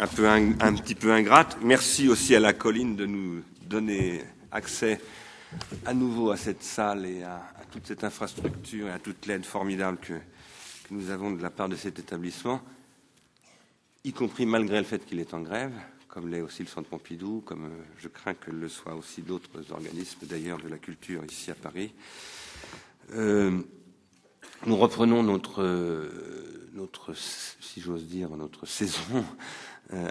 un, peu un, petit peu ingrate. Merci aussi à la colline de nous donner accès à nouveau à cette salle et à, toute cette infrastructure et à toute l'aide formidable que, nous avons de la part de cet établissement, y compris malgré le fait qu'il est en grève, comme l'est aussi le Centre Pompidou, comme je crains que le soient aussi d'autres organismes d'ailleurs de la culture ici à Paris. Euh, nous reprenons notre, notre si j'ose dire, notre saison euh,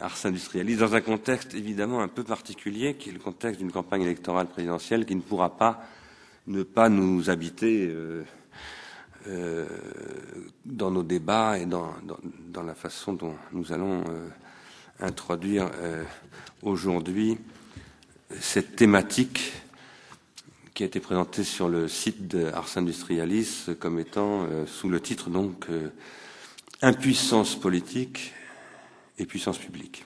Ars Industrialis dans un contexte évidemment un peu particulier, qui est le contexte d'une campagne électorale présidentielle qui ne pourra pas ne pas nous habiter euh, euh, dans nos débats et dans, la façon dont nous allons euh, introduire euh, aujourd'hui cette thématique qui a été présentée sur le site de Ars Industrialis comme étant euh, sous le titre donc impuissance politique et puissance publique.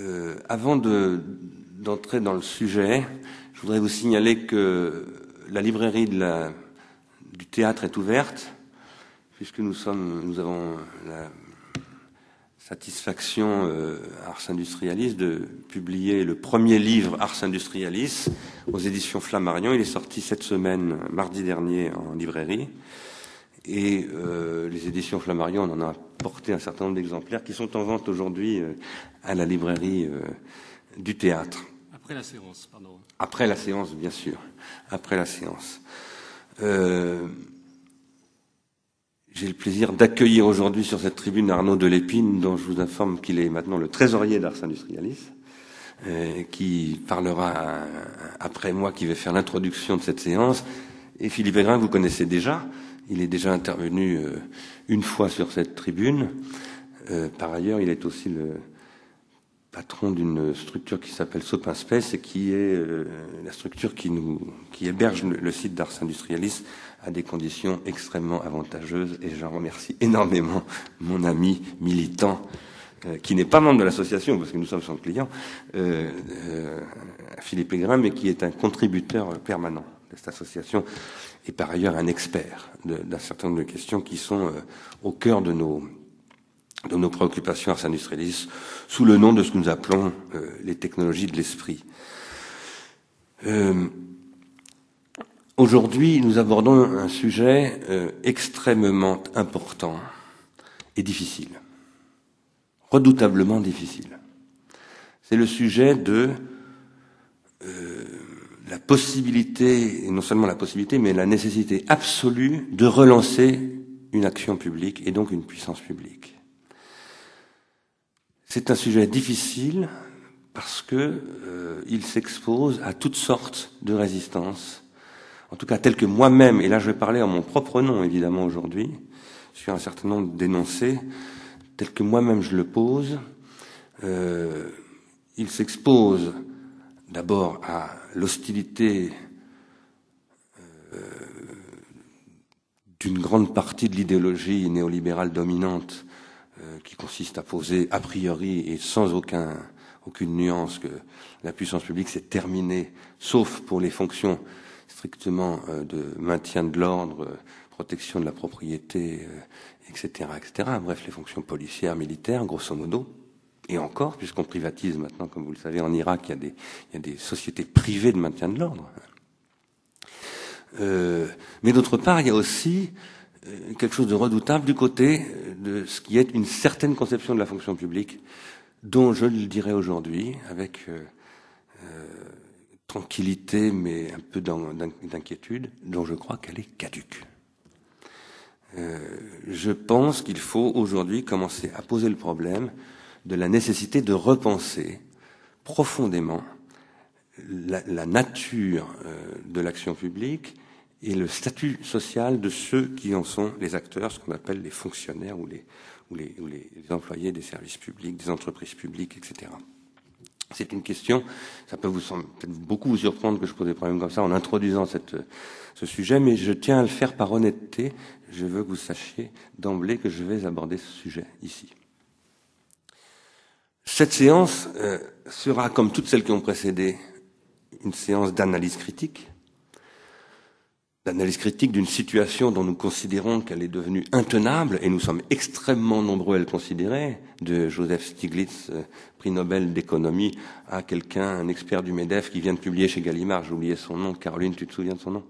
Euh, avant d'entrer de, dans le sujet, je voudrais vous signaler que la librairie du théâtre est ouverte, puisque nous, sommes, avons la satisfaction euh, Ars Industrialis de publier le premier livre Ars Industrialis aux éditions Flammarion. Il est sorti cette semaine, mardi dernier, en librairie. Et euh, les éditions Flammarion, on en a porté un certain nombre d'exemplaires qui sont en vente aujourd'hui euh, à la librairie euh, du théâtre. Après la séance, pardon. Après la séance, bien sûr. Après la séance. Euh, J'ai le plaisir d'accueillir aujourd'hui sur cette tribune Arnaud Delépine, dont je vous informe qu'il est maintenant le trésorier d'Ars Industrialis, euh, qui parlera après moi, qui va faire l'introduction de cette séance. Et Philippe Aigrin, vous connaissez déjà. Il est déjà intervenu euh, une fois sur cette tribune. Euh, par ailleurs, il est aussi le patron d'une structure qui s'appelle Sopin Space et qui est euh, la structure qui, nous, héberge le, site d'Ars Industrialis à des conditions extrêmement avantageuses. Et j'en remercie énormément mon ami militant qui n'est pas membre de l'association, parce que nous sommes son client, Philippe Aigrin, mais qui est un contributeur permanent cette association et par ailleurs un expert d'un certain nombre de questions qui sont euh, au cœur de nos, de nos préoccupations Ars Industrialis, sous le nom de ce que nous appelons euh, les technologies de l'esprit. Euh, Aujourd'hui, nous abordons un sujet extrêmement important et difficile, redoutablement difficile. C'est le sujet de la possibilité, et non seulement la possibilité, mais la nécessité absolue de relancer une action publique et donc une puissance publique. C'est un sujet difficile parce que euh, il s'expose à toutes sortes de résistances, en tout cas tel que moi-même, et là je vais parler en mon propre nom évidemment aujourd'hui, sur un certain nombre d'énoncés, tel que moi-même je le pose, euh, il s'expose d'abord à l'hostilité euh, d'une grande partie de l'idéologie néolibérale dominante euh, qui consiste à poser a priori et sans aucun, aucune nuance que la puissance publique s'est terminée, sauf pour les fonctions strictement euh, de maintien de l'ordre, protection de la propriété, etc., etc. Bref, les fonctions policières, militaires, grosso modo et encore, puisqu'on privatise maintenant, comme vous le savez, en Irak, il y a des, il y a des sociétés privées de maintien de l'ordre. Euh, mais d'autre part, il y a aussi euh, quelque chose de redoutable du côté de ce qui est une certaine conception de la fonction publique, dont je le dirais aujourd'hui, avec euh, euh, tranquillité, mais un peu d'inquiétude, dont je crois qu'elle est caduque. Euh, je pense qu'il faut aujourd'hui commencer à poser le problème de la nécessité de repenser profondément la, nature euh, de l'action publique et le statut social de ceux qui en sont les acteurs, ce qu'on appelle les fonctionnaires ou les, employés des services publics, des entreprises publiques, etc. C'est une question, ça peut vous peut beaucoup vous surprendre que je pose des problèmes comme ça en introduisant ce sujet, mais je tiens à le faire par honnêteté. Je veux que vous sachiez d'emblée que je vais aborder ce sujet ici. Cette séance euh, sera, comme toutes celles qui ont précédé, une séance d'analyse critique, l'analyse critique d'une situation dont nous considérons qu'elle est devenue intenable, et nous sommes extrêmement nombreux à le considérer, de Joseph Stiglitz, euh, prix Nobel d'économie, à quelqu'un, un expert du MEDEF qui vient de publier chez Gallimard, j'ai oublié son nom, Caroline, tu te souviens de son nom?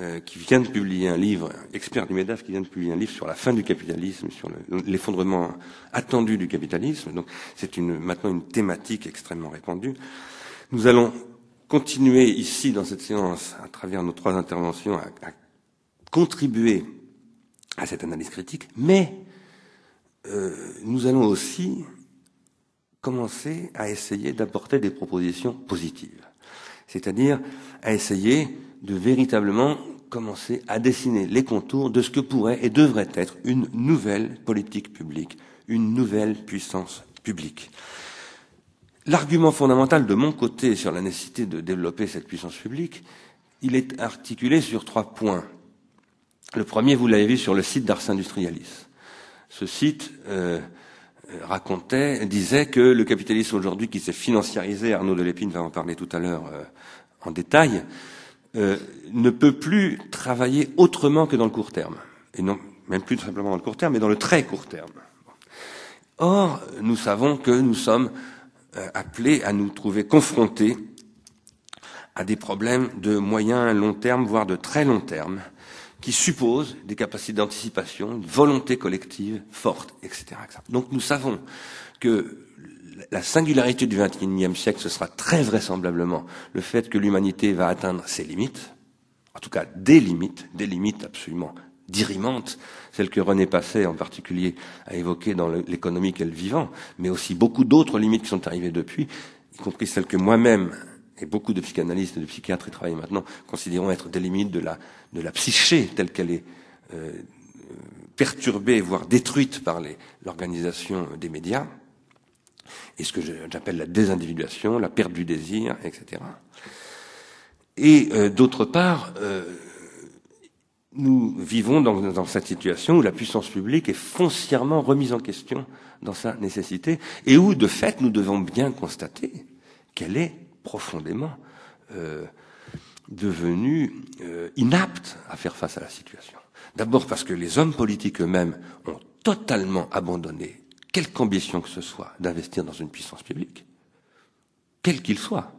Euh, qui vient de publier un livre, expert du MEDEF, qui vient de publier un livre sur la fin du capitalisme, sur l'effondrement attendu du capitalisme. Donc c'est une, maintenant une thématique extrêmement répandue. Nous allons continuer ici dans cette séance, à travers nos trois interventions, à, à contribuer à cette analyse critique, mais euh, nous allons aussi commencer à essayer d'apporter des propositions positives, c'est-à-dire à essayer de véritablement commencer à dessiner les contours de ce que pourrait et devrait être une nouvelle politique publique, une nouvelle puissance publique. L'argument fondamental de mon côté sur la nécessité de développer cette puissance publique, il est articulé sur trois points. Le premier, vous l'avez vu sur le site d'Ars Industrialis. Ce site euh, racontait, disait que le capitalisme aujourd'hui qui s'est financiarisé, Arnaud Delépine va en parler tout à l'heure euh, en détail, euh, ne peut plus travailler autrement que dans le court terme. Et non, même plus simplement dans le court terme, mais dans le très court terme. Or, nous savons que nous sommes euh, appelés à nous trouver confrontés à des problèmes de moyen long terme, voire de très long terme, qui supposent des capacités d'anticipation, une volonté collective forte, etc., etc. Donc nous savons que la singularité du XXIe siècle, ce sera très vraisemblablement le fait que l'humanité va atteindre ses limites, en tout cas des limites, des limites absolument dirimantes, celles que René Passet en particulier a évoquées dans l'économie qu'elle vivant, mais aussi beaucoup d'autres limites qui sont arrivées depuis, y compris celles que moi-même et beaucoup de psychanalystes et de psychiatres qui travaillent maintenant considérons être des limites de la, psyché telle qu'elle est euh, perturbée, voire détruite par l'organisation des médias et ce que j'appelle la désindividuation, la perte du désir, etc. Et euh, d'autre part, euh, nous vivons dans, dans, cette situation où la puissance publique est foncièrement remise en question dans sa nécessité et où, de fait, nous devons bien constater qu'elle est profondément euh, devenue inapte à faire face à la situation. D'abord parce que les hommes politiques eux-mêmes ont totalement abandonné quelque ambition que ce soit d'investir dans une puissance publique, quel qu'il soit.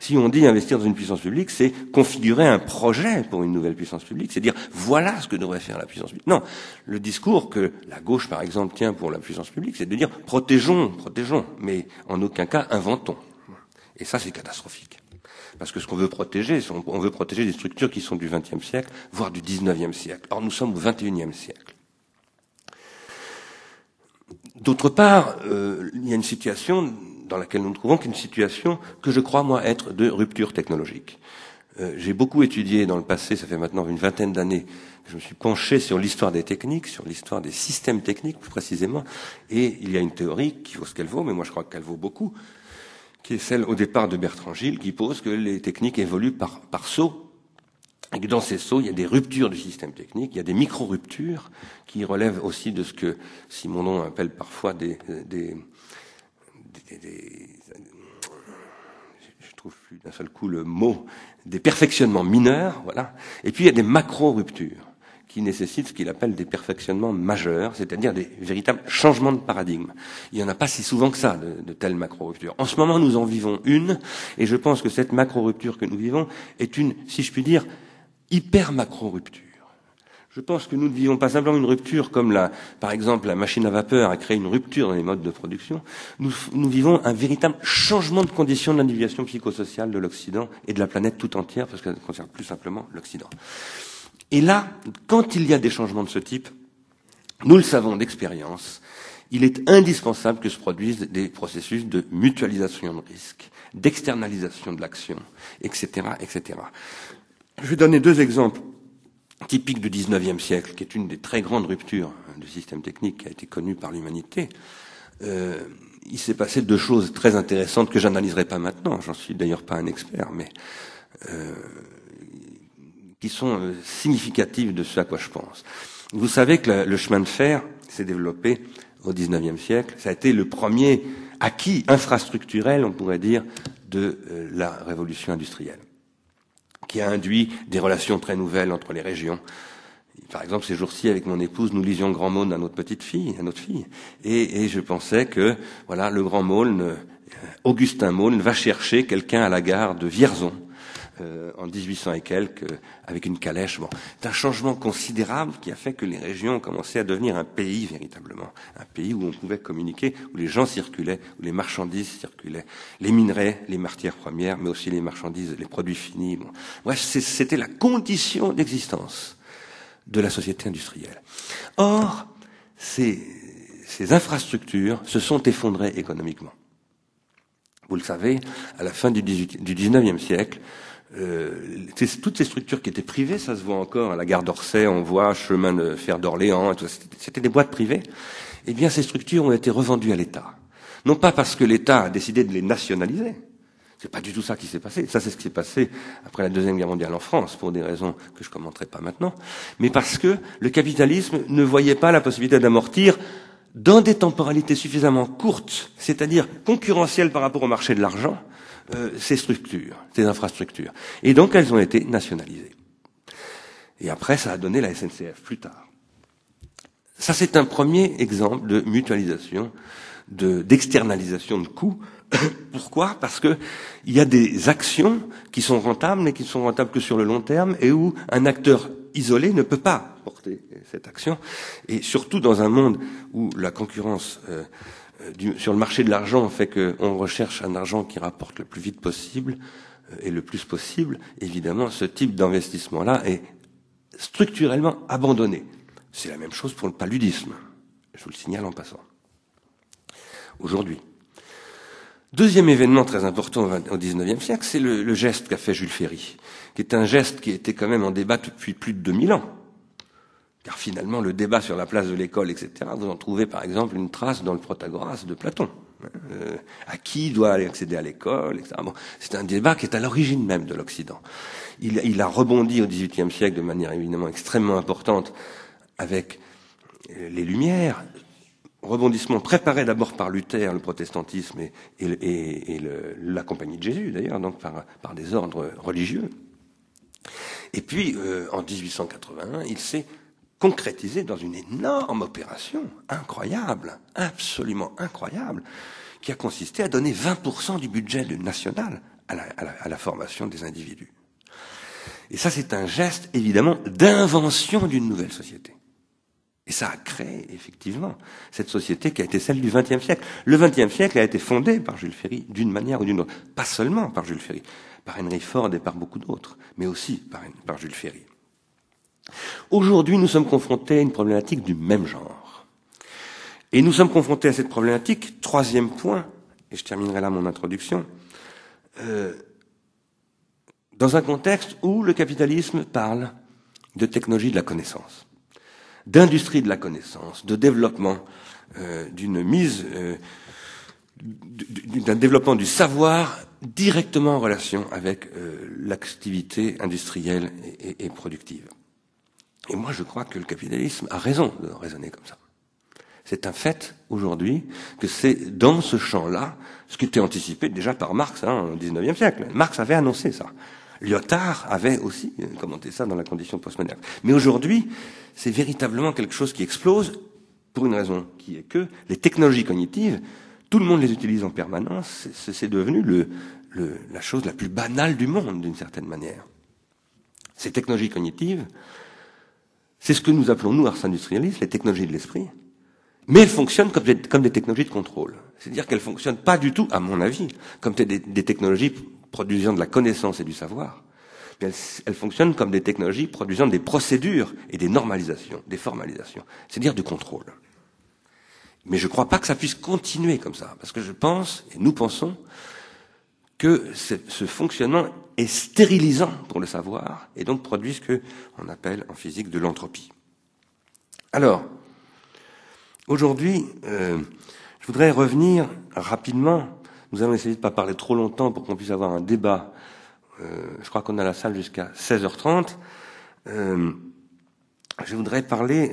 Si on dit investir dans une puissance publique, c'est configurer un projet pour une nouvelle puissance publique, c'est dire voilà ce que devrait faire la puissance publique. Non, le discours que la gauche, par exemple, tient pour la puissance publique, c'est de dire protégeons, protégeons, mais en aucun cas inventons. Et ça, c'est catastrophique. Parce que ce qu'on veut protéger, on veut protéger des structures qui sont du XXe siècle, voire du XIXe siècle. Or, nous sommes au XXIe siècle. D'autre part, euh, il y a une situation dans laquelle nous nous trouvons, qui est une situation que je crois, moi, être de rupture technologique. Euh, j'ai beaucoup étudié dans le passé, ça fait maintenant une vingtaine d'années, je me suis penché sur l'histoire des techniques, sur l'histoire des systèmes techniques plus précisément, et il y a une théorie qui vaut ce qu'elle vaut, mais moi je crois qu'elle vaut beaucoup, qui est celle au départ de Bertrand Gilles, qui pose que les techniques évoluent par, par saut et que dans ces sauts, il y a des ruptures du système technique, il y a des micro-ruptures qui relèvent aussi de ce que Simonon appelle parfois des, des, des, des je trouve plus d'un seul coup le mot, des perfectionnements mineurs, voilà. Et puis il y a des macro-ruptures qui nécessitent ce qu'il appelle des perfectionnements majeurs, c'est-à-dire des véritables changements de paradigme. Il n'y en a pas si souvent que ça, de, de telles macro-ruptures. En ce moment, nous en vivons une, et je pense que cette macro-rupture que nous vivons est une, si je puis dire, hyper macro-rupture. Je pense que nous ne vivons pas simplement une rupture comme la, par exemple, la machine à vapeur a créé une rupture dans les modes de production. Nous, nous vivons un véritable changement de conditions de l'individuation psychosociale de l'Occident et de la planète tout entière, parce qu'elle concerne plus simplement l'Occident. Et là, quand il y a des changements de ce type, nous le savons d'expérience, il est indispensable que se produisent des processus de mutualisation de risques, d'externalisation de l'action, etc., etc. Je vais donner deux exemples typiques du XIXe siècle, qui est une des très grandes ruptures du système technique qui a été connue par l'humanité. Euh, il s'est passé deux choses très intéressantes que j'analyserai pas maintenant, j'en suis d'ailleurs pas un expert, mais euh, qui sont euh, significatives de ce à quoi je pense. Vous savez que le, chemin de fer s'est développé au XIXe siècle, ça a été le premier acquis infrastructurel, on pourrait dire, de la révolution industrielle. Qui a induit des relations très nouvelles entre les régions. Par exemple, ces jours-ci, avec mon épouse, nous lisions Grand Maulne à notre petite fille, à notre fille, et, je pensais que, voilà, le Grand Maulne, euh, Augustin Maulne, va chercher quelqu'un à la gare de Vierzon, euh, en 1800 et quelques, avec une calèche. Bon, c'est un changement considérable qui a fait que les régions ont commencé à devenir un pays véritablement, un pays où on pouvait communiquer, où les gens circulaient, où les marchandises circulaient, les minerais, les matières premières, mais aussi les marchandises, les produits finis. Bon. Bref, c'était la condition d'existence de la société industrielle. Or, ces, ces infrastructures se sont effondrées économiquement. Vous le savez, à la fin du, 18, du 19e siècle, euh, toutes ces structures qui étaient privées, ça se voit encore à la gare d'Orsay, on voit chemin de fer d'Orléans, c'était des boîtes privées. Eh bien, ces structures ont été revendues à l'État. Non pas parce que l'État a décidé de les nationaliser. C'est pas du tout ça qui s'est passé. Ça, c'est ce qui s'est passé après la Deuxième Guerre mondiale en France, pour des raisons que je commenterai pas maintenant. Mais parce que le capitalisme ne voyait pas la possibilité d'amortir dans des temporalités suffisamment courtes, c'est-à-dire concurrentielles par rapport au marché de l'argent, euh, ces structures, ces infrastructures. Et donc elles ont été nationalisées. Et après, ça a donné la SNCF plus tard. Ça, c'est un premier exemple de mutualisation, d'externalisation de, coûts. Pourquoi? Parce que il y a des actions qui sont rentables, mais qui ne sont rentables que sur le long terme, et où un acteur isolé ne peut pas porter cette action. Et surtout dans un monde où la concurrence euh, euh, sur le marché de l'argent fait qu'on recherche un argent qui rapporte le plus vite possible euh, et le plus possible, évidemment, ce type d'investissement-là est structurellement abandonné. C'est la même chose pour le paludisme. Je vous le signale en passant. Aujourd'hui. Deuxième événement très important au XIXe siècle, c'est le, le, geste qu'a fait Jules Ferry, qui est un geste qui était quand même en débat depuis plus de 2000 ans. Car finalement, le débat sur la place de l'école, etc., vous en trouvez par exemple une trace dans le Protagoras de Platon. Euh, à qui doit aller accéder à l'école, etc. Bon, c'est un débat qui est à l'origine même de l'Occident. Il, il, a rebondi au XVIIIe siècle de manière évidemment extrêmement importante avec euh, les Lumières, rebondissement préparé d'abord par Luther, le protestantisme et, et, et le, la Compagnie de Jésus, d'ailleurs, donc par, par, des ordres religieux. Et puis, euh, en 1881, il s'est concrétisé dans une énorme opération incroyable, absolument incroyable, qui a consisté à donner 20% du budget national à la, formation des individus. Et ça, c'est un geste, évidemment, d'invention d'une nouvelle société. Et ça a créé, effectivement, cette société qui a été celle du XXe siècle. Le XXe siècle a été fondé par Jules Ferry d'une manière ou d'une autre. Pas seulement par Jules Ferry, par Henry Ford et par beaucoup d'autres, mais aussi par Jules Ferry. Aujourd'hui, nous sommes confrontés à une problématique du même genre. Et nous sommes confrontés à cette problématique, troisième point, et je terminerai là mon introduction, euh, dans un contexte où le capitalisme parle de technologie de la connaissance, d'industrie de la connaissance, de développement euh, d'une mise, euh, d'un développement du savoir directement en relation avec euh, l'activité industrielle et, et, et productive. Et moi, je crois que le capitalisme a raison de raisonner comme ça. C'est un fait aujourd'hui que c'est dans ce champ-là, ce qui était anticipé déjà par Marx hein, au XIXe siècle. Marx avait annoncé ça. Lyotard avait aussi commenté ça dans la condition postmoderne. Mais aujourd'hui, c'est véritablement quelque chose qui explose pour une raison qui est que les technologies cognitives, tout le monde les utilise en permanence, c'est devenu le, le, la chose la plus banale du monde d'une certaine manière. Ces technologies cognitives, c'est ce que nous appelons, nous, ars industrialistes, les technologies de l'esprit. Mais elles fonctionnent comme des, technologies de contrôle. C'est-à-dire qu'elles fonctionnent pas du tout, à mon avis, comme des, technologies produisant de la connaissance et du savoir. Mais elles, elles, fonctionnent comme des technologies produisant des procédures et des normalisations, des formalisations. C'est-à-dire du contrôle. Mais je ne crois pas que ça puisse continuer comme ça. Parce que je pense, et nous pensons, que ce fonctionnement est stérilisant pour le savoir et donc produit ce qu'on appelle en physique de l'entropie. Alors, aujourd'hui, euh, je voudrais revenir rapidement. Nous allons essayer de ne pas parler trop longtemps pour qu'on puisse avoir un débat. Euh, je crois qu'on a la salle jusqu'à 16h30. Euh, je voudrais parler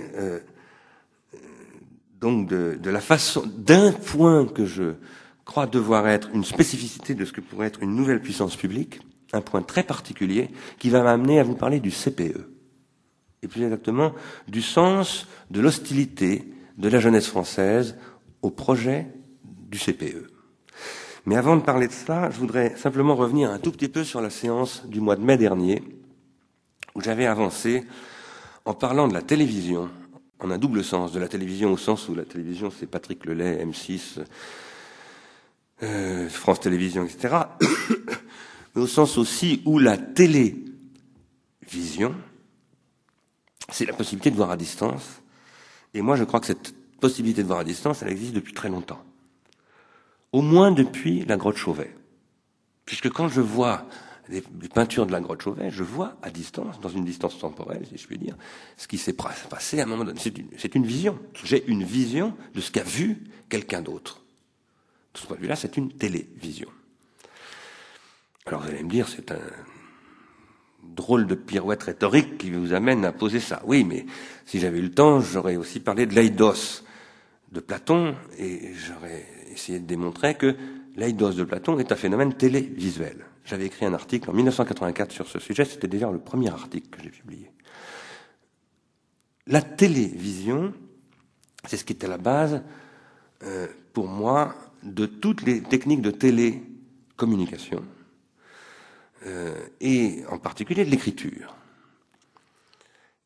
donc de, de la façon, d'un point que je crois devoir être une spécificité de ce que pourrait être une nouvelle puissance publique, un point très particulier qui va m'amener à vous parler du CPE, et plus exactement du sens de l'hostilité de la jeunesse française au projet du CPE. Mais avant de parler de cela, je voudrais simplement revenir un tout petit peu sur la séance du mois de mai dernier, où j'avais avancé en parlant de la télévision, en un double sens, de la télévision au sens où la télévision c'est Patrick Lelay, M6, euh, France Télévisions, etc., mais au sens aussi où la télévision, c'est la possibilité de voir à distance. Et moi, je crois que cette possibilité de voir à distance, elle existe depuis très longtemps. Au moins depuis la grotte Chauvet. Puisque quand je vois les, peintures de la grotte Chauvet, je vois à distance, dans une distance temporelle, si je puis dire, ce qui s'est passé à un moment donné. C'est une, vision. J'ai une vision de ce qu'a vu quelqu'un d'autre. De ce point de vue-là, c'est une télévision. Alors vous allez me dire, c'est un drôle de pirouette rhétorique qui vous amène à poser ça. Oui, mais si j'avais eu le temps, j'aurais aussi parlé de l'Aïdos de Platon et j'aurais essayé de démontrer que l'Aïdos de Platon est un phénomène télévisuel. J'avais écrit un article en 1984 sur ce sujet, c'était déjà le premier article que j'ai publié. La télévision, c'est ce qui était la base, euh, pour moi, de toutes les techniques de télécommunication, euh, et en particulier de l'écriture.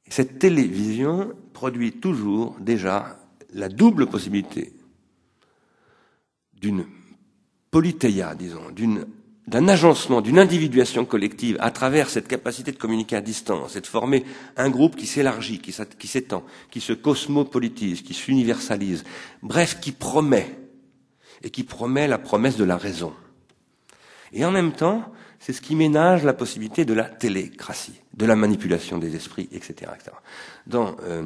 Cette télévision produit toujours déjà la double possibilité d'une polythéia, disons, d'une d'un agencement, d'une individuation collective à travers cette capacité de communiquer à distance et de former un groupe qui s'élargit, qui s'étend, qui se cosmopolitise, qui s'universalise, bref, qui promet, et qui promet la promesse de la raison. Et en même temps, c'est ce qui ménage la possibilité de la télécratie, de la manipulation des esprits, etc. etc. Dans euh,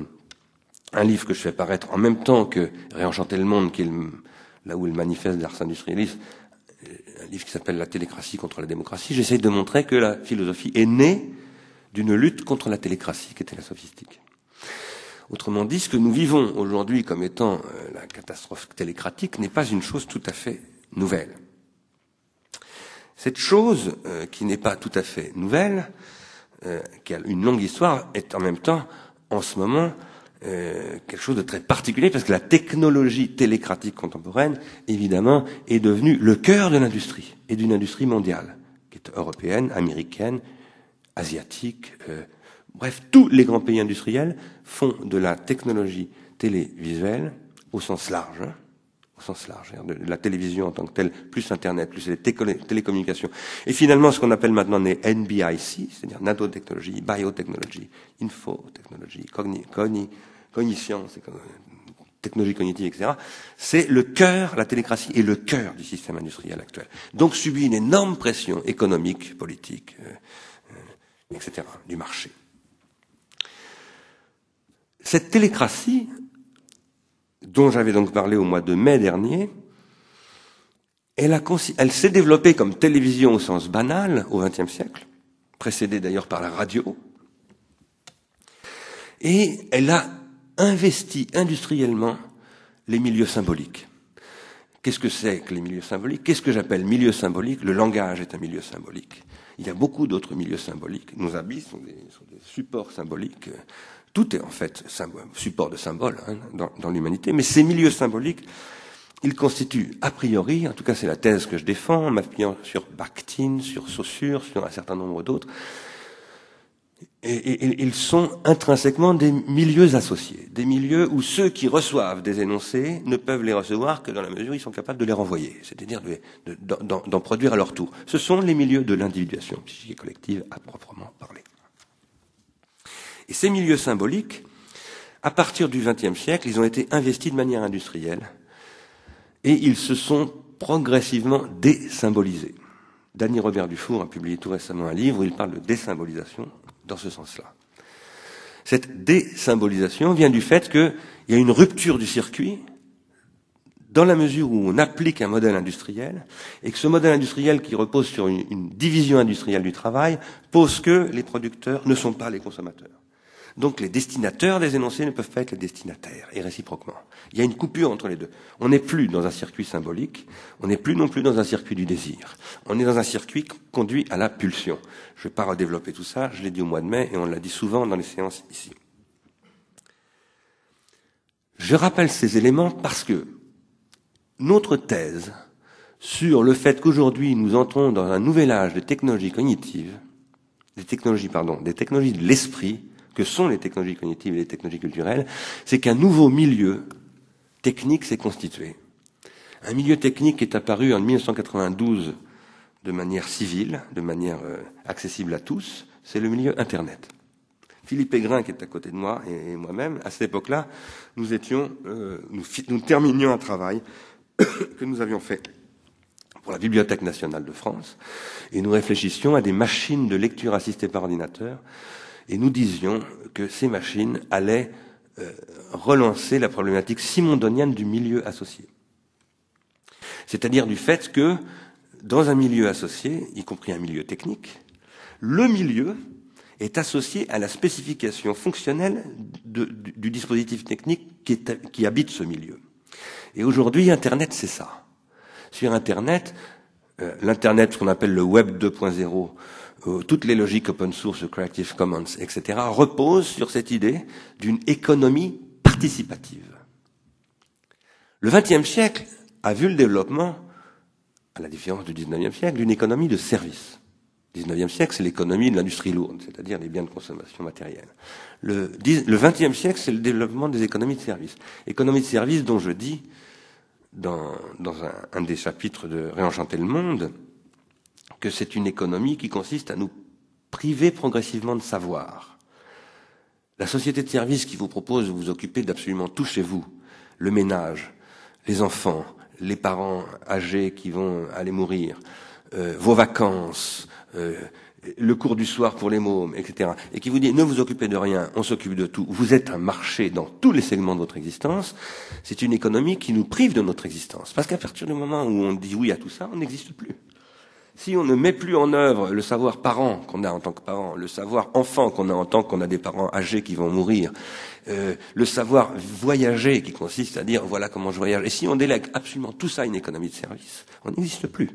un livre que je fais paraître en même temps que Réenchanter le monde, qui est là où il manifeste d'ars industrialis, euh, un livre qui s'appelle La télécratie contre la démocratie, j'essaie de montrer que la philosophie est née d'une lutte contre la télécratie, qui était la sophistique. Autrement dit, ce que nous vivons aujourd'hui comme étant euh, la catastrophe télécratique n'est pas une chose tout à fait nouvelle. Cette chose, euh, qui n'est pas tout à fait nouvelle, euh, qui a une longue histoire, est en même temps, en ce moment, euh, quelque chose de très particulier, parce que la technologie télécratique contemporaine, évidemment, est devenue le cœur de l'industrie, et d'une industrie mondiale, qui est européenne, américaine, asiatique, bref, tous les grands pays industriels font de la technologie télévisuelle, au sens large, hein, sens large, hein, de la télévision en tant que telle, plus Internet, plus les télécommunications. Et finalement, ce qu'on appelle maintenant les NBIC, c'est-à-dire nanotechnologie, biotechnologie, infotechnologie, cogni, cogni, cognition, technologie cognitive, etc., c'est le cœur, la télécratie est le cœur du système industriel actuel. Donc subit une énorme pression économique, politique, euh, euh, etc., du marché. Cette télécratie, dont j'avais donc parlé au mois de mai dernier, elle, s'est développée comme télévision au sens banal au XXe siècle, précédée d'ailleurs par la radio, et elle a investi industriellement les milieux symboliques. Qu'est-ce que c'est que les milieux symboliques? Qu'est-ce que j'appelle milieu symbolique? Le langage est un milieu symbolique. Il y a beaucoup d'autres milieux symboliques. Nos habits sont des, sont des supports symboliques. Tout est en fait support de symboles hein, dans, l'humanité, mais ces milieux symboliques, ils constituent a priori, en tout cas c'est la thèse que je défends, en m'appuyant sur Bakhtin, sur Saussure, sur un certain nombre d'autres, et, ils sont intrinsèquement des milieux associés, des milieux où ceux qui reçoivent des énoncés ne peuvent les recevoir que dans la mesure où ils sont capables de les renvoyer, c'est-à-dire d'en produire à leur tour. Ce sont les milieux de l'individuation psychique et collective à proprement parler. Et ces milieux symboliques, à partir du XXe siècle, ils ont été investis de manière industrielle et ils se sont progressivement désymbolisés. Danny Robert Dufour a publié tout récemment un livre où il parle de désymbolisation dans ce sens-là. Cette désymbolisation vient du fait qu'il y a une rupture du circuit dans la mesure où on applique un modèle industriel et que ce modèle industriel qui repose sur une, une division industrielle du travail pose que les producteurs ne sont pas les consommateurs. Donc les destinateurs des énoncés ne peuvent pas être les destinataires, et réciproquement. Il y a une coupure entre les deux. On n'est plus dans un circuit symbolique, on n'est plus non plus dans un circuit du désir. On est dans un circuit conduit à la pulsion. Je ne vais pas redévelopper tout ça, je l'ai dit au mois de mai, et on l'a dit souvent dans les séances ici. Je rappelle ces éléments parce que notre thèse sur le fait qu'aujourd'hui nous entrons dans un nouvel âge de technologies cognitives, des technologies, pardon, des technologies de l'esprit, que sont les technologies cognitives et les technologies culturelles, c'est qu'un nouveau milieu technique s'est constitué. Un milieu technique est apparu en 1992 de manière civile, de manière euh, accessible à tous, c'est le milieu Internet. Philippe Aigrin, qui est à côté de moi, et, moi-même, à cette époque-là, nous étions, euh, nous, nous terminions un travail que nous avions fait pour la Bibliothèque nationale de France, et nous réfléchissions à des machines de lecture assistées par ordinateur et nous disions que ces machines allaient euh, relancer la problématique simondonienne du milieu associé. C'est-à-dire du fait que, dans un milieu associé, y compris un milieu technique, le milieu est associé à la spécification fonctionnelle du, dispositif technique qui, habite ce milieu. Et aujourd'hui, Internet, c'est ça. Sur Internet, euh, l'Internet, ce qu'on appelle le Web 2.0, euh, toutes les logiques open source, Creative Commons, etc., reposent sur cette idée d'une économie participative. Le XXe siècle a vu le développement, à la différence du XIXe siècle, d'une économie de service. Le XIXe siècle, c'est l'économie de l'industrie lourde, c'est-à-dire des biens de consommation matérielle. Le XXe siècle, c'est le développement des économies de service. Économie de service dont je dis, dans, dans un, un des chapitres de Réenchanter le monde, que c'est une économie qui consiste à nous priver progressivement de savoir. La société de service qui vous propose de vous occuper d'absolument tout chez vous, le ménage, les enfants, les parents âgés qui vont aller mourir, euh, vos vacances, euh, le cours du soir pour les mômes, etc., et qui vous dit ne vous occupez de rien, on s'occupe de tout, vous êtes un marché dans tous les segments de votre existence, c'est une économie qui nous prive de notre existence. Parce qu'à partir du moment où on dit oui à tout ça, on n'existe plus. Si on ne met plus en œuvre le savoir parent qu'on a en tant que parent, le savoir enfant qu'on a en tant qu'on a des parents âgés qui vont mourir, euh, le savoir voyager qui consiste à dire voilà comment je voyage, et si on délègue absolument tout ça à une économie de service, on n'existe plus.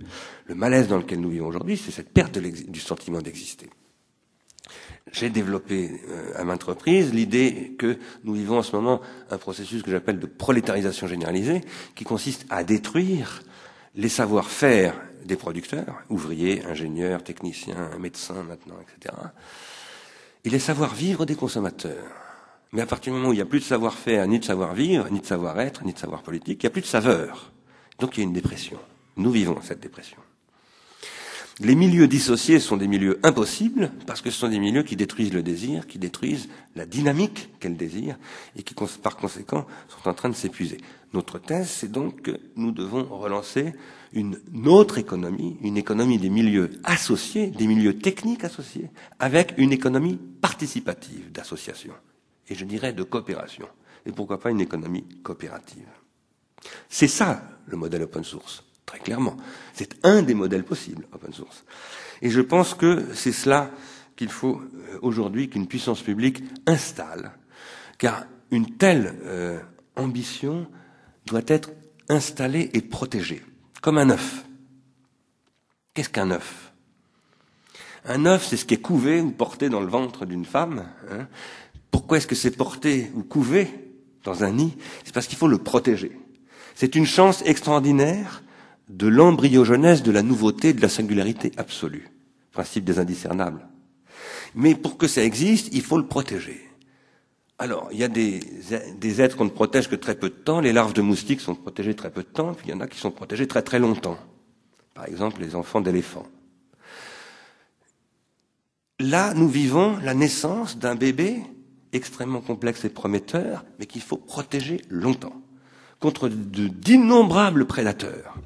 Le malaise dans lequel nous vivons aujourd'hui, c'est cette perte du sentiment d'exister. J'ai développé euh, à maintes reprises l'idée que nous vivons en ce moment un processus que j'appelle de prolétarisation généralisée, qui consiste à détruire les savoir-faire des producteurs, ouvriers, ingénieurs, techniciens, médecins maintenant, etc. Et les savoir-vivre des consommateurs. Mais à partir du moment où il n'y a plus de savoir-faire, ni de savoir-vivre, ni de savoir-être, ni de savoir politique, il n'y a plus de saveur. Donc il y a une dépression. Nous vivons cette dépression. Les milieux dissociés sont des milieux impossibles parce que ce sont des milieux qui détruisent le désir, qui détruisent la dynamique qu'elle désire et qui, par conséquent, sont en train de s'épuiser. Notre thèse, c'est donc que nous devons relancer une autre économie, une économie des milieux associés, des milieux techniques associés, avec une économie participative d'association, et je dirais de coopération, et pourquoi pas une économie coopérative. C'est ça le modèle open source, très clairement. C'est un des modèles possibles open source. Et je pense que c'est cela qu'il faut euh, aujourd'hui qu'une puissance publique installe, car une telle euh, ambition doit être installé et protégé, comme un œuf. Qu'est-ce qu'un œuf? Un œuf, c'est ce qui est couvé ou porté dans le ventre d'une femme. Hein. Pourquoi est-ce que c'est porté ou couvé dans un nid? C'est parce qu'il faut le protéger. C'est une chance extraordinaire de l'embryogenèse, de la nouveauté, de la singularité absolue. Principe des indiscernables. Mais pour que ça existe, il faut le protéger. Alors, il y a des, êtres qu'on ne protège que très peu de temps. Les larves de moustiques sont protégées très peu de temps, puis il y en a qui sont protégées très très longtemps. Par exemple, les enfants d'éléphants. Là, nous vivons la naissance d'un bébé extrêmement complexe et prometteur, mais qu'il faut protéger longtemps, contre d'innombrables prédateurs.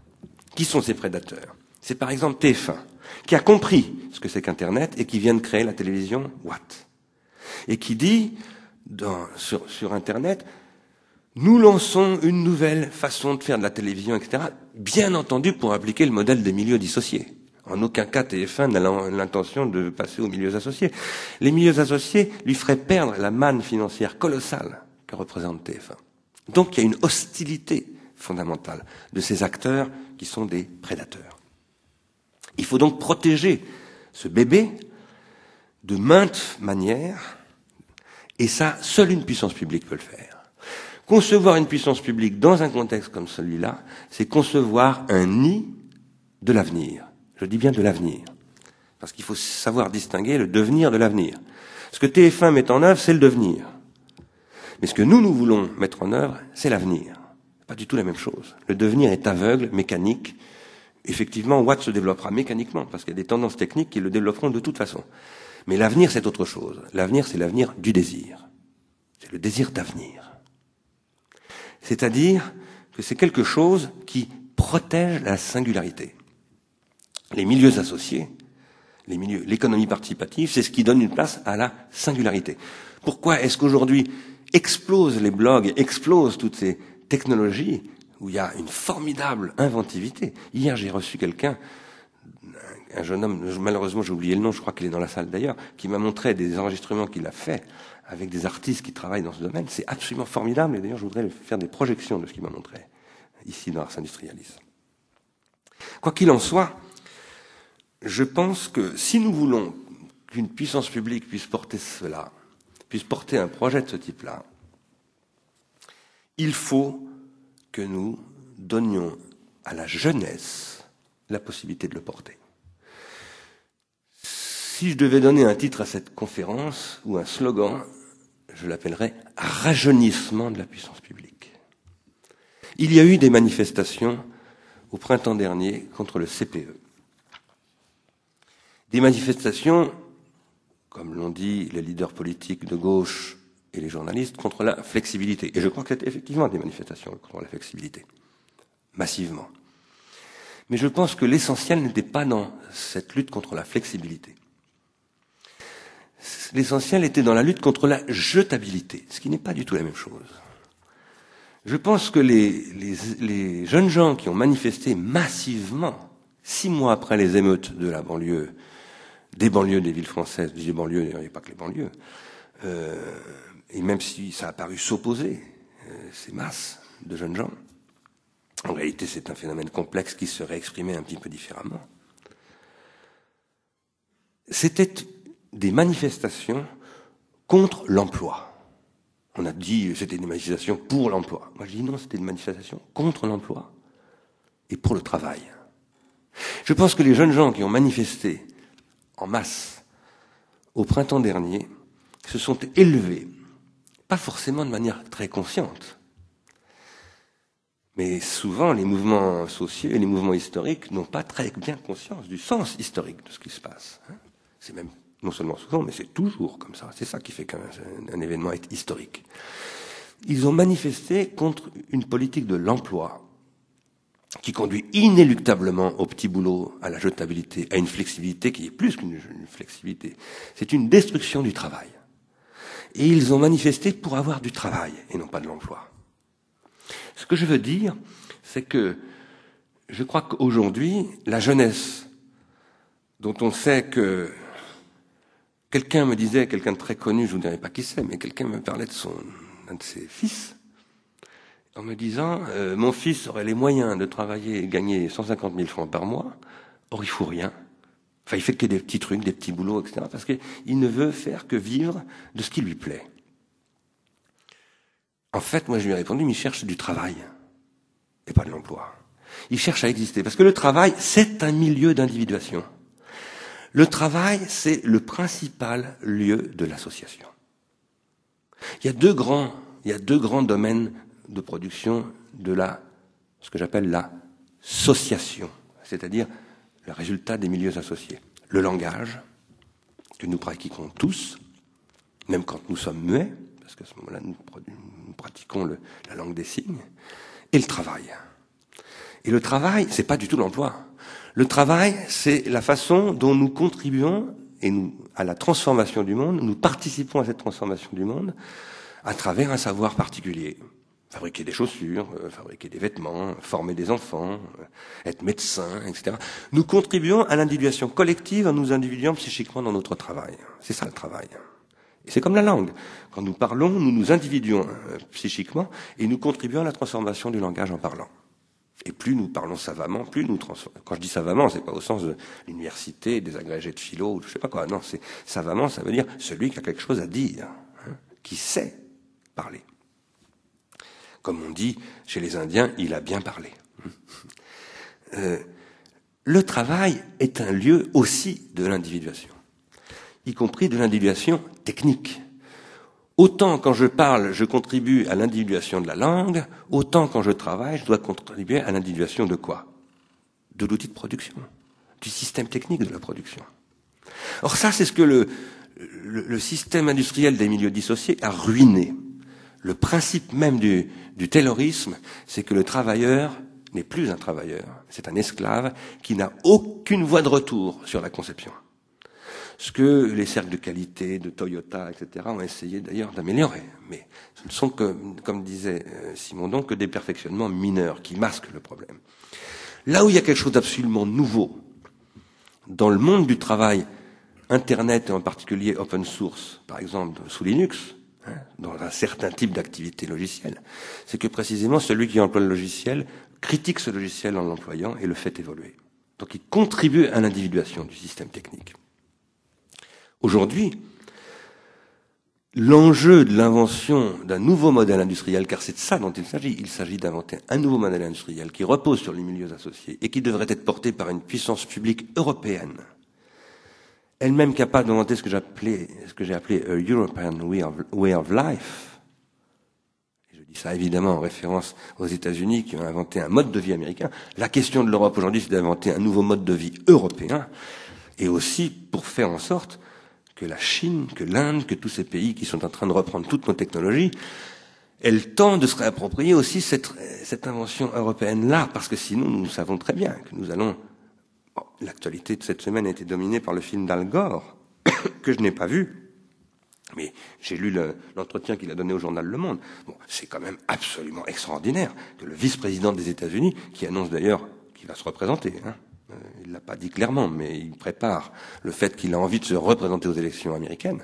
Qui sont ces prédateurs? C'est par exemple TF1, qui a compris ce que c'est qu'Internet et qui vient de créer la télévision Watt. Et qui dit, sur, sur Internet, nous lançons une nouvelle façon de faire de la télévision, etc., bien entendu pour appliquer le modèle des milieux dissociés. En aucun cas TF1 n'a l'intention de passer aux milieux associés. Les milieux associés lui feraient perdre la manne financière colossale que représente TF1. Donc il y a une hostilité fondamentale de ces acteurs qui sont des prédateurs. Il faut donc protéger ce bébé de maintes manières, et ça, seule une puissance publique peut le faire. Concevoir une puissance publique dans un contexte comme celui-là, c'est concevoir un nid de l'avenir. Je dis bien de l'avenir. Parce qu'il faut savoir distinguer le devenir de l'avenir. Ce que TF1 met en œuvre, c'est le devenir. Mais ce que nous, nous voulons mettre en œuvre, c'est l'avenir. Pas du tout la même chose. Le devenir est aveugle, mécanique. Effectivement, Watt se développera mécaniquement, parce qu'il y a des tendances techniques qui le développeront de toute façon. Mais l'avenir, c'est autre chose. L'avenir, c'est l'avenir du désir. C'est le désir d'avenir. C'est-à-dire que c'est quelque chose qui protège la singularité. Les milieux associés, les milieux, l'économie participative, c'est ce qui donne une place à la singularité. Pourquoi est-ce qu'aujourd'hui explosent les blogs, explosent toutes ces technologies où il y a une formidable inventivité. Hier, j'ai reçu quelqu'un, un jeune homme, malheureusement j'ai oublié le nom, je crois qu'il est dans la salle d'ailleurs, qui m'a montré des enregistrements qu'il a fait avec des artistes qui travaillent dans ce domaine. C'est absolument formidable et d'ailleurs je voudrais faire des projections de ce qu'il m'a montré ici dans Ars Industrialis. Quoi qu'il en soit, je pense que si nous voulons qu'une puissance publique puisse porter cela, puisse porter un projet de ce type-là, il faut que nous donnions à la jeunesse la possibilité de le porter. Si je devais donner un titre à cette conférence ou un slogan, je l'appellerais rajeunissement de la puissance publique. Il y a eu des manifestations au printemps dernier contre le CPE. Des manifestations comme l'ont dit les leaders politiques de gauche et les journalistes, contre la flexibilité. Et je crois que c'était effectivement des manifestations contre la flexibilité, massivement. Mais je pense que l'essentiel n'était pas dans cette lutte contre la flexibilité. L'essentiel était dans la lutte contre la jetabilité, ce qui n'est pas du tout la même chose. Je pense que les, les, les jeunes gens qui ont manifesté massivement, six mois après les émeutes de la banlieue des banlieues des villes françaises, des banlieues, il n'y a pas que les banlieues, euh, et même si ça a paru s'opposer, euh, ces masses de jeunes gens, en réalité c'est un phénomène complexe qui serait exprimé un petit peu différemment. C'était des manifestations contre l'emploi. On a dit c'était des manifestations pour l'emploi. Moi je dis non, c'était des manifestations contre l'emploi et pour le travail. Je pense que les jeunes gens qui ont manifesté en masse au printemps dernier se sont élevés, pas forcément de manière très consciente, mais souvent les mouvements sociaux et les mouvements historiques n'ont pas très bien conscience du sens historique de ce qui se passe. Hein. C'est même non seulement souvent, mais c'est toujours comme ça. C'est ça qui fait qu'un un événement est historique. Ils ont manifesté contre une politique de l'emploi qui conduit inéluctablement au petit boulot, à la jetabilité, à une flexibilité qui est plus qu'une flexibilité. C'est une destruction du travail. Et ils ont manifesté pour avoir du travail et non pas de l'emploi. Ce que je veux dire, c'est que je crois qu'aujourd'hui, la jeunesse, dont on sait que quelqu'un me disait, quelqu'un de très connu, je ne vous dirai pas qui c'est, mais quelqu'un me parlait de son, un de ses fils, en me disant euh, mon fils aurait les moyens de travailler et gagner 150 000 francs par mois, or il faut rien. Enfin, il fait que des petits trucs, des petits boulots, etc. Parce qu'il ne veut faire que vivre de ce qui lui plaît. En fait, moi, je lui ai répondu, mais il cherche du travail et pas de l'emploi. Il cherche à exister. Parce que le travail, c'est un milieu d'individuation. Le travail, c'est le principal lieu de l'association. Il y a deux grands, il y a deux grands domaines de production de la, ce que j'appelle la sociation, c'est-à-dire le résultat des milieux associés. Le langage, que nous pratiquons tous, même quand nous sommes muets, parce qu'à ce moment-là, nous, pratiquons la langue des signes, et le travail. Et le travail, c'est pas du tout l'emploi. Le travail, c'est la façon dont nous contribuons et à la transformation du monde, nous participons à cette transformation du monde à travers un savoir particulier fabriquer des chaussures, euh, fabriquer des vêtements, former des enfants, euh, être médecin, etc. Nous contribuons à l'individuation collective en nous individuant psychiquement dans notre travail. C'est ça le travail. Et c'est comme la langue. Quand nous parlons, nous nous individuons euh, psychiquement et nous contribuons à la transformation du langage en parlant. Et plus nous parlons savamment, plus nous transformons. Quand je dis savamment, c'est pas au sens de l'université, des agrégés de philo, ou je sais pas quoi. Non, c'est savamment, ça veut dire celui qui a quelque chose à dire, hein, qui sait parler. Comme on dit chez les Indiens, il a bien parlé. Euh, le travail est un lieu aussi de l'individuation, y compris de l'individuation technique. Autant quand je parle, je contribue à l'individuation de la langue, autant quand je travaille, je dois contribuer à l'individuation de quoi? De l'outil de production, du système technique de la production. Or ça, c'est ce que le, système industriel des milieux dissociés a ruiné. Le principe même du, du taylorisme, c'est que le travailleur n'est plus un travailleur, c'est un esclave qui n'a aucune voie de retour sur la conception. Ce que les cercles de qualité, de Toyota, etc., ont essayé d'ailleurs d'améliorer. Mais ce ne sont que, comme disait euh, Simondon, que des perfectionnements mineurs qui masquent le problème. Là où il y a quelque chose d'absolument nouveau, dans le monde du travail, Internet et en particulier open source, par exemple sous Linux, dans un certain type d'activité logicielle, c'est que précisément celui qui emploie le logiciel critique ce logiciel en l'employant et le fait évoluer. Donc il contribue à l'individuation du système technique. Aujourd'hui, l'enjeu de l'invention d'un nouveau modèle industriel, car c'est de ça dont il s'agit, il s'agit d'inventer un nouveau modèle industriel qui repose sur les milieux associés et qui devrait être porté par une puissance publique européenne elle-même capable d'inventer ce que j'appelais, ce que j'ai appelé a European way of, life. Je dis ça évidemment en référence aux États-Unis qui ont inventé un mode de vie américain. La question de l'Europe aujourd'hui, c'est d'inventer un nouveau mode de vie européen, et aussi pour faire en sorte que la Chine, que l'Inde, que tous ces pays qui sont en train de reprendre toutes nos technologies, elles tentent de se réapproprier aussi cette, cette invention européenne-là, parce que sinon nous savons très bien que nous allons L'actualité de cette semaine a été dominée par le film d'Al Gore, que je n'ai pas vu, mais j'ai lu l'entretien qu'il a donné au journal Le Monde. Bon, c'est quand même absolument extraordinaire que le vice-président des États-Unis, qui annonce d'ailleurs qu'il va se représenter, hein, euh, il l'a pas dit clairement, mais il prépare le fait qu'il a envie de se représenter aux élections américaines,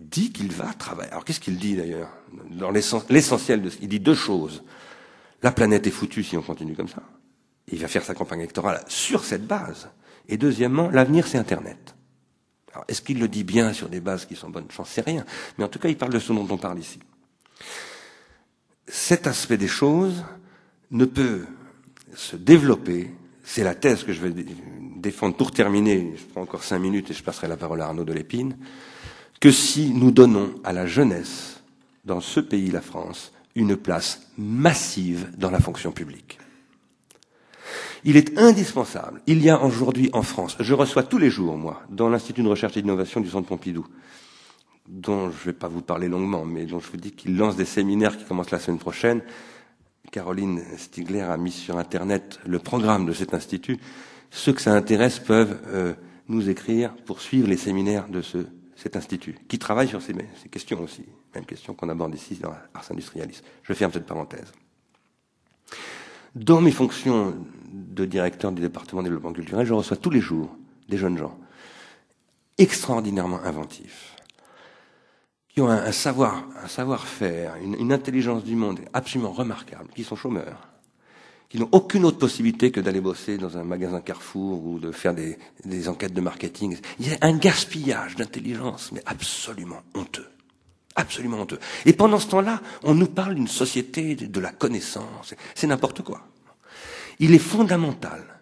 dit qu'il va travailler. Alors qu'est-ce qu'il dit d'ailleurs? Dans l'essentiel de, il dit deux choses. La planète est foutue si on continue comme ça il va faire sa campagne électorale sur cette base. Et deuxièmement, l'avenir, c'est Internet. Alors, est-ce qu'il le dit bien sur des bases qui sont bonnes? J'en sais rien. Mais en tout cas, il parle de ce dont on parle ici. Cet aspect des choses ne peut se développer, c'est la thèse que je vais défendre pour terminer, je prends encore cinq minutes et je passerai la parole à Arnaud de Lépine, que si nous donnons à la jeunesse, dans ce pays, la France, une place massive dans la fonction publique. Il est indispensable. Il y a aujourd'hui en France, je reçois tous les jours, moi, dans l'Institut de recherche et d'innovation du Centre Pompidou, dont je ne vais pas vous parler longuement, mais dont je vous dis qu'il lance des séminaires qui commencent la semaine prochaine. Caroline Stigler a mis sur Internet le programme de cet institut. Ceux que ça intéresse peuvent euh, nous écrire pour suivre les séminaires de ce, cet institut, qui travaille sur ces, ces questions aussi, même questions qu'on aborde ici dans Ars Industrialis. Je ferme cette parenthèse. Dans mes fonctions de directeur du département de développement culturel, je reçois tous les jours des jeunes gens extraordinairement inventifs, qui ont un, savoir, un savoir-faire, une, intelligence du monde absolument remarquable, qui sont chômeurs, qui n'ont aucune autre possibilité que d'aller bosser dans un magasin Carrefour ou de faire des, des enquêtes de marketing. Il y a un gaspillage d'intelligence, mais absolument honteux. Absolument honteux. Et pendant ce temps-là, on nous parle d'une société de la connaissance. C'est n'importe quoi. Il est fondamental.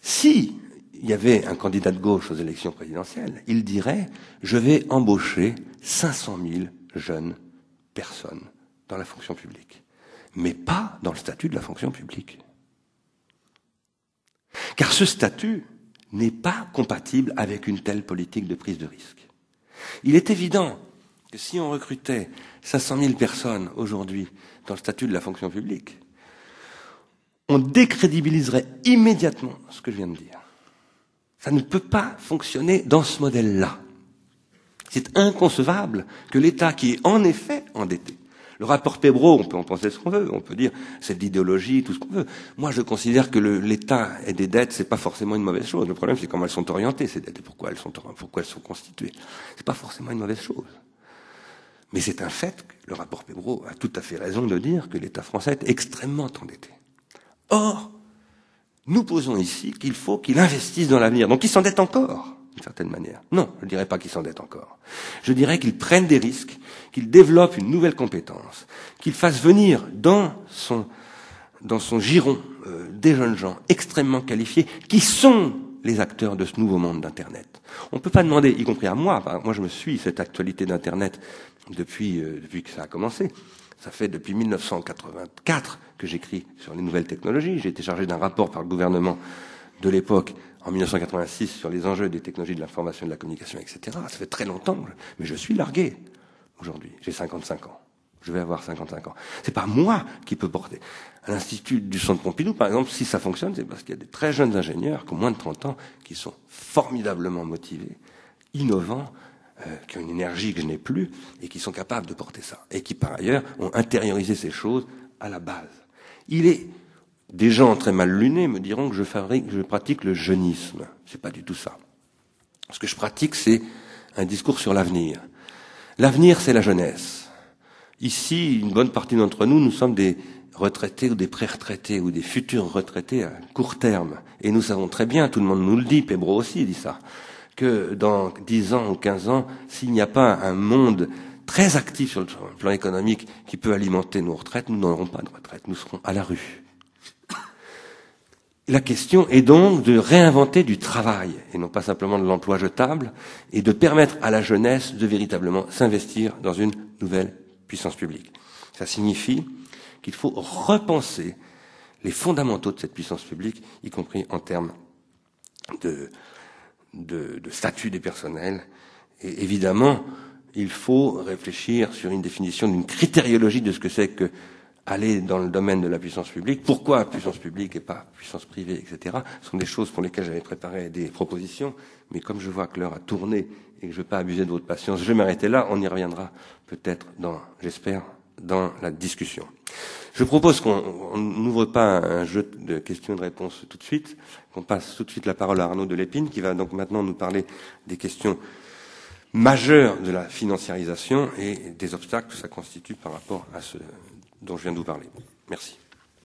Si il y avait un candidat de gauche aux élections présidentielles, il dirait je vais embaucher 500 000 jeunes personnes dans la fonction publique, mais pas dans le statut de la fonction publique. Car ce statut n'est pas compatible avec une telle politique de prise de risque. Il est évident que si on recrutait 500 000 personnes aujourd'hui dans le statut de la fonction publique, on décrédibiliserait immédiatement ce que je viens de dire. Ça ne peut pas fonctionner dans ce modèle-là. C'est inconcevable que l'État, qui est en effet endetté, Le rapport Pébro, on peut en penser ce qu'on veut, on peut dire c'est de l'idéologie, tout ce qu'on veut. Moi, je considère que l'État et des dettes, c'est pas forcément une mauvaise chose. Le problème, c'est comment elles sont orientées, ces dettes, et pourquoi elles sont, pourquoi elles sont constituées. C'est pas forcément une mauvaise chose. Mais c'est un fait que le rapport Pébro a tout à fait raison de dire que l'État français est extrêmement endetté. Or, nous posons ici qu'il faut qu'il investisse dans l'avenir. Donc il s'endette encore, d'une certaine manière. Non, je ne dirais pas qu'il s'endette encore. Je dirais qu'il prenne des risques, qu'il développe une nouvelle compétence, qu'il fasse venir dans son, dans son giron euh, des jeunes gens extrêmement qualifiés qui sont les acteurs de ce nouveau monde d'Internet. On ne peut pas demander, y compris à moi, moi je me suis cette actualité d'Internet depuis, euh, depuis que ça a commencé. Ça fait depuis 1984 que j'écris sur les nouvelles technologies. J'ai été chargé d'un rapport par le gouvernement de l'époque en 1986 sur les enjeux des technologies de l'information et de la communication, etc. Ça fait très longtemps, mais je suis largué aujourd'hui. J'ai 55 ans. Je vais avoir 55 ans. C'est pas moi qui peux porter. À l'Institut du Centre Pompidou, par exemple, si ça fonctionne, c'est parce qu'il y a des très jeunes ingénieurs qui ont moins de 30 ans, qui sont formidablement motivés, innovants, euh, qui ont une énergie que je n'ai plus, et qui sont capables de porter ça. Et qui, par ailleurs, ont intériorisé ces choses à la base. Il est, des gens très mal lunés me diront que je fabrique, je pratique le jeunisme. C'est pas du tout ça. Ce que je pratique, c'est un discours sur l'avenir. L'avenir, c'est la jeunesse. Ici, une bonne partie d'entre nous, nous sommes des retraités ou des pré-retraités ou des futurs retraités à court terme. Et nous savons très bien, tout le monde nous le dit, Pébro aussi dit ça, que dans 10 ans ou 15 ans, s'il n'y a pas un monde très actif sur le plan économique qui peut alimenter nos retraites, nous n'aurons pas de retraite, nous serons à la rue. La question est donc de réinventer du travail, et non pas simplement de l'emploi jetable, et de permettre à la jeunesse de véritablement s'investir dans une nouvelle puissance publique. Ça signifie qu'il faut repenser les fondamentaux de cette puissance publique, y compris en termes de, de, statut des personnels. Et évidemment, il faut réfléchir sur une définition d'une critériologie de ce que c'est que aller dans le domaine de la puissance publique. Pourquoi puissance publique et pas puissance privée, etc. Ce sont des choses pour lesquelles j'avais préparé des propositions, mais comme je vois que l'heure a tourné et que je ne veux pas abuser de votre patience, je vais m'arrêter là. On y reviendra peut-être dans, j'espère, dans la discussion. Je propose qu'on n'ouvre pas un jeu de questions et de réponses tout de suite, qu'on passe tout de suite la parole à Arnaud de Lépine, qui va donc maintenant nous parler des questions majeur de la financiarisation et des obstacles que ça constitue par rapport à ce dont je viens de vous parler. Merci.